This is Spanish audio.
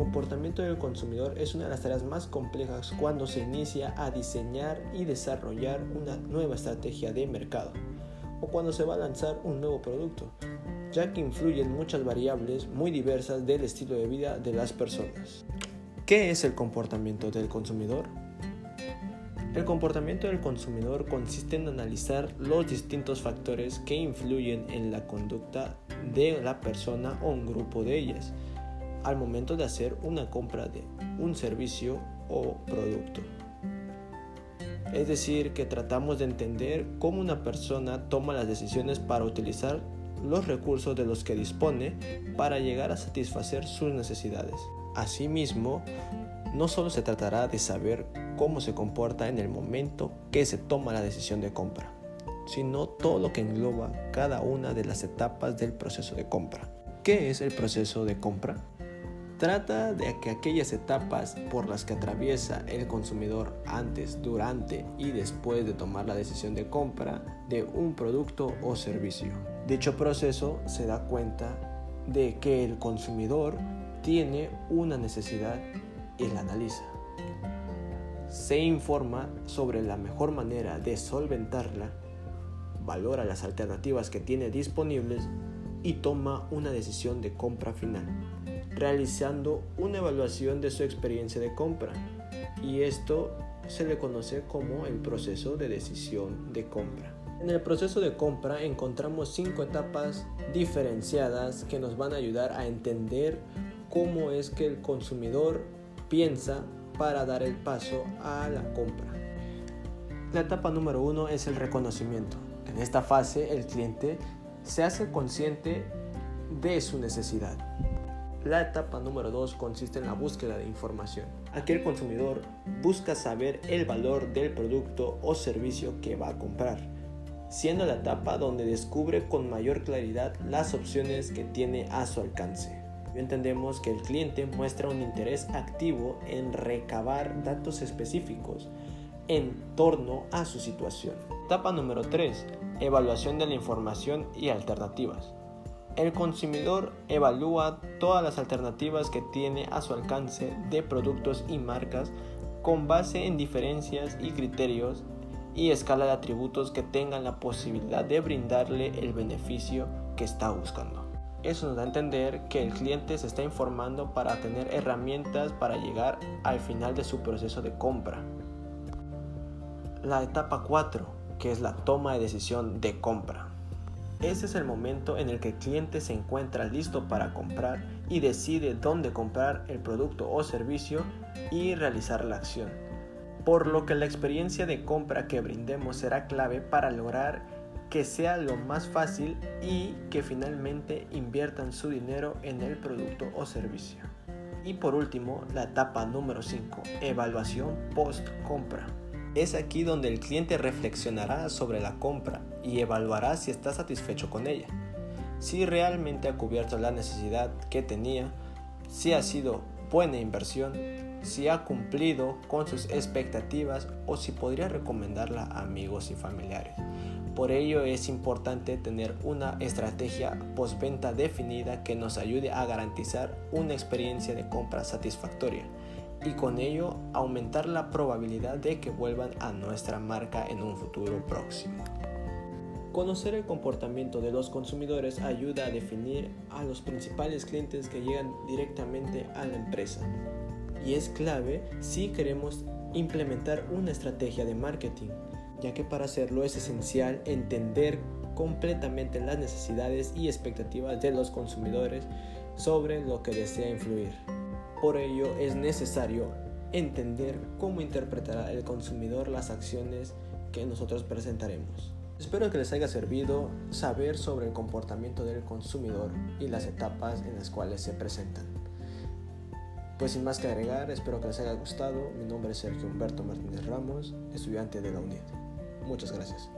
comportamiento del consumidor es una de las tareas más complejas cuando se inicia a diseñar y desarrollar una nueva estrategia de mercado o cuando se va a lanzar un nuevo producto, ya que influyen muchas variables muy diversas del estilo de vida de las personas. ¿Qué es el comportamiento del consumidor? El comportamiento del consumidor consiste en analizar los distintos factores que influyen en la conducta de la persona o un grupo de ellas al momento de hacer una compra de un servicio o producto. Es decir, que tratamos de entender cómo una persona toma las decisiones para utilizar los recursos de los que dispone para llegar a satisfacer sus necesidades. Asimismo, no solo se tratará de saber cómo se comporta en el momento que se toma la decisión de compra, sino todo lo que engloba cada una de las etapas del proceso de compra. ¿Qué es el proceso de compra? Trata de que aquellas etapas por las que atraviesa el consumidor antes, durante y después de tomar la decisión de compra de un producto o servicio. Dicho proceso se da cuenta de que el consumidor tiene una necesidad y la analiza. Se informa sobre la mejor manera de solventarla, valora las alternativas que tiene disponibles y toma una decisión de compra final realizando una evaluación de su experiencia de compra. Y esto se le conoce como el proceso de decisión de compra. En el proceso de compra encontramos cinco etapas diferenciadas que nos van a ayudar a entender cómo es que el consumidor piensa para dar el paso a la compra. La etapa número uno es el reconocimiento. En esta fase el cliente se hace consciente de su necesidad. La etapa número 2 consiste en la búsqueda de información. Aquí el consumidor busca saber el valor del producto o servicio que va a comprar, siendo la etapa donde descubre con mayor claridad las opciones que tiene a su alcance. Entendemos que el cliente muestra un interés activo en recabar datos específicos en torno a su situación. Etapa número 3. Evaluación de la información y alternativas. El consumidor evalúa todas las alternativas que tiene a su alcance de productos y marcas con base en diferencias y criterios y escala de atributos que tengan la posibilidad de brindarle el beneficio que está buscando. Eso nos da a entender que el cliente se está informando para tener herramientas para llegar al final de su proceso de compra. La etapa 4, que es la toma de decisión de compra. Ese es el momento en el que el cliente se encuentra listo para comprar y decide dónde comprar el producto o servicio y realizar la acción. Por lo que la experiencia de compra que brindemos será clave para lograr que sea lo más fácil y que finalmente inviertan su dinero en el producto o servicio. Y por último, la etapa número 5, evaluación post compra. Es aquí donde el cliente reflexionará sobre la compra y evaluará si está satisfecho con ella, si realmente ha cubierto la necesidad que tenía, si ha sido buena inversión, si ha cumplido con sus expectativas o si podría recomendarla a amigos y familiares. Por ello es importante tener una estrategia postventa definida que nos ayude a garantizar una experiencia de compra satisfactoria y con ello aumentar la probabilidad de que vuelvan a nuestra marca en un futuro próximo. Conocer el comportamiento de los consumidores ayuda a definir a los principales clientes que llegan directamente a la empresa y es clave si queremos implementar una estrategia de marketing, ya que para hacerlo es esencial entender completamente las necesidades y expectativas de los consumidores sobre lo que desea influir. Por ello es necesario entender cómo interpretará el consumidor las acciones que nosotros presentaremos. Espero que les haya servido saber sobre el comportamiento del consumidor y las etapas en las cuales se presentan. Pues sin más que agregar, espero que les haya gustado. Mi nombre es Sergio Humberto Martínez Ramos, estudiante de la UNED. Muchas gracias.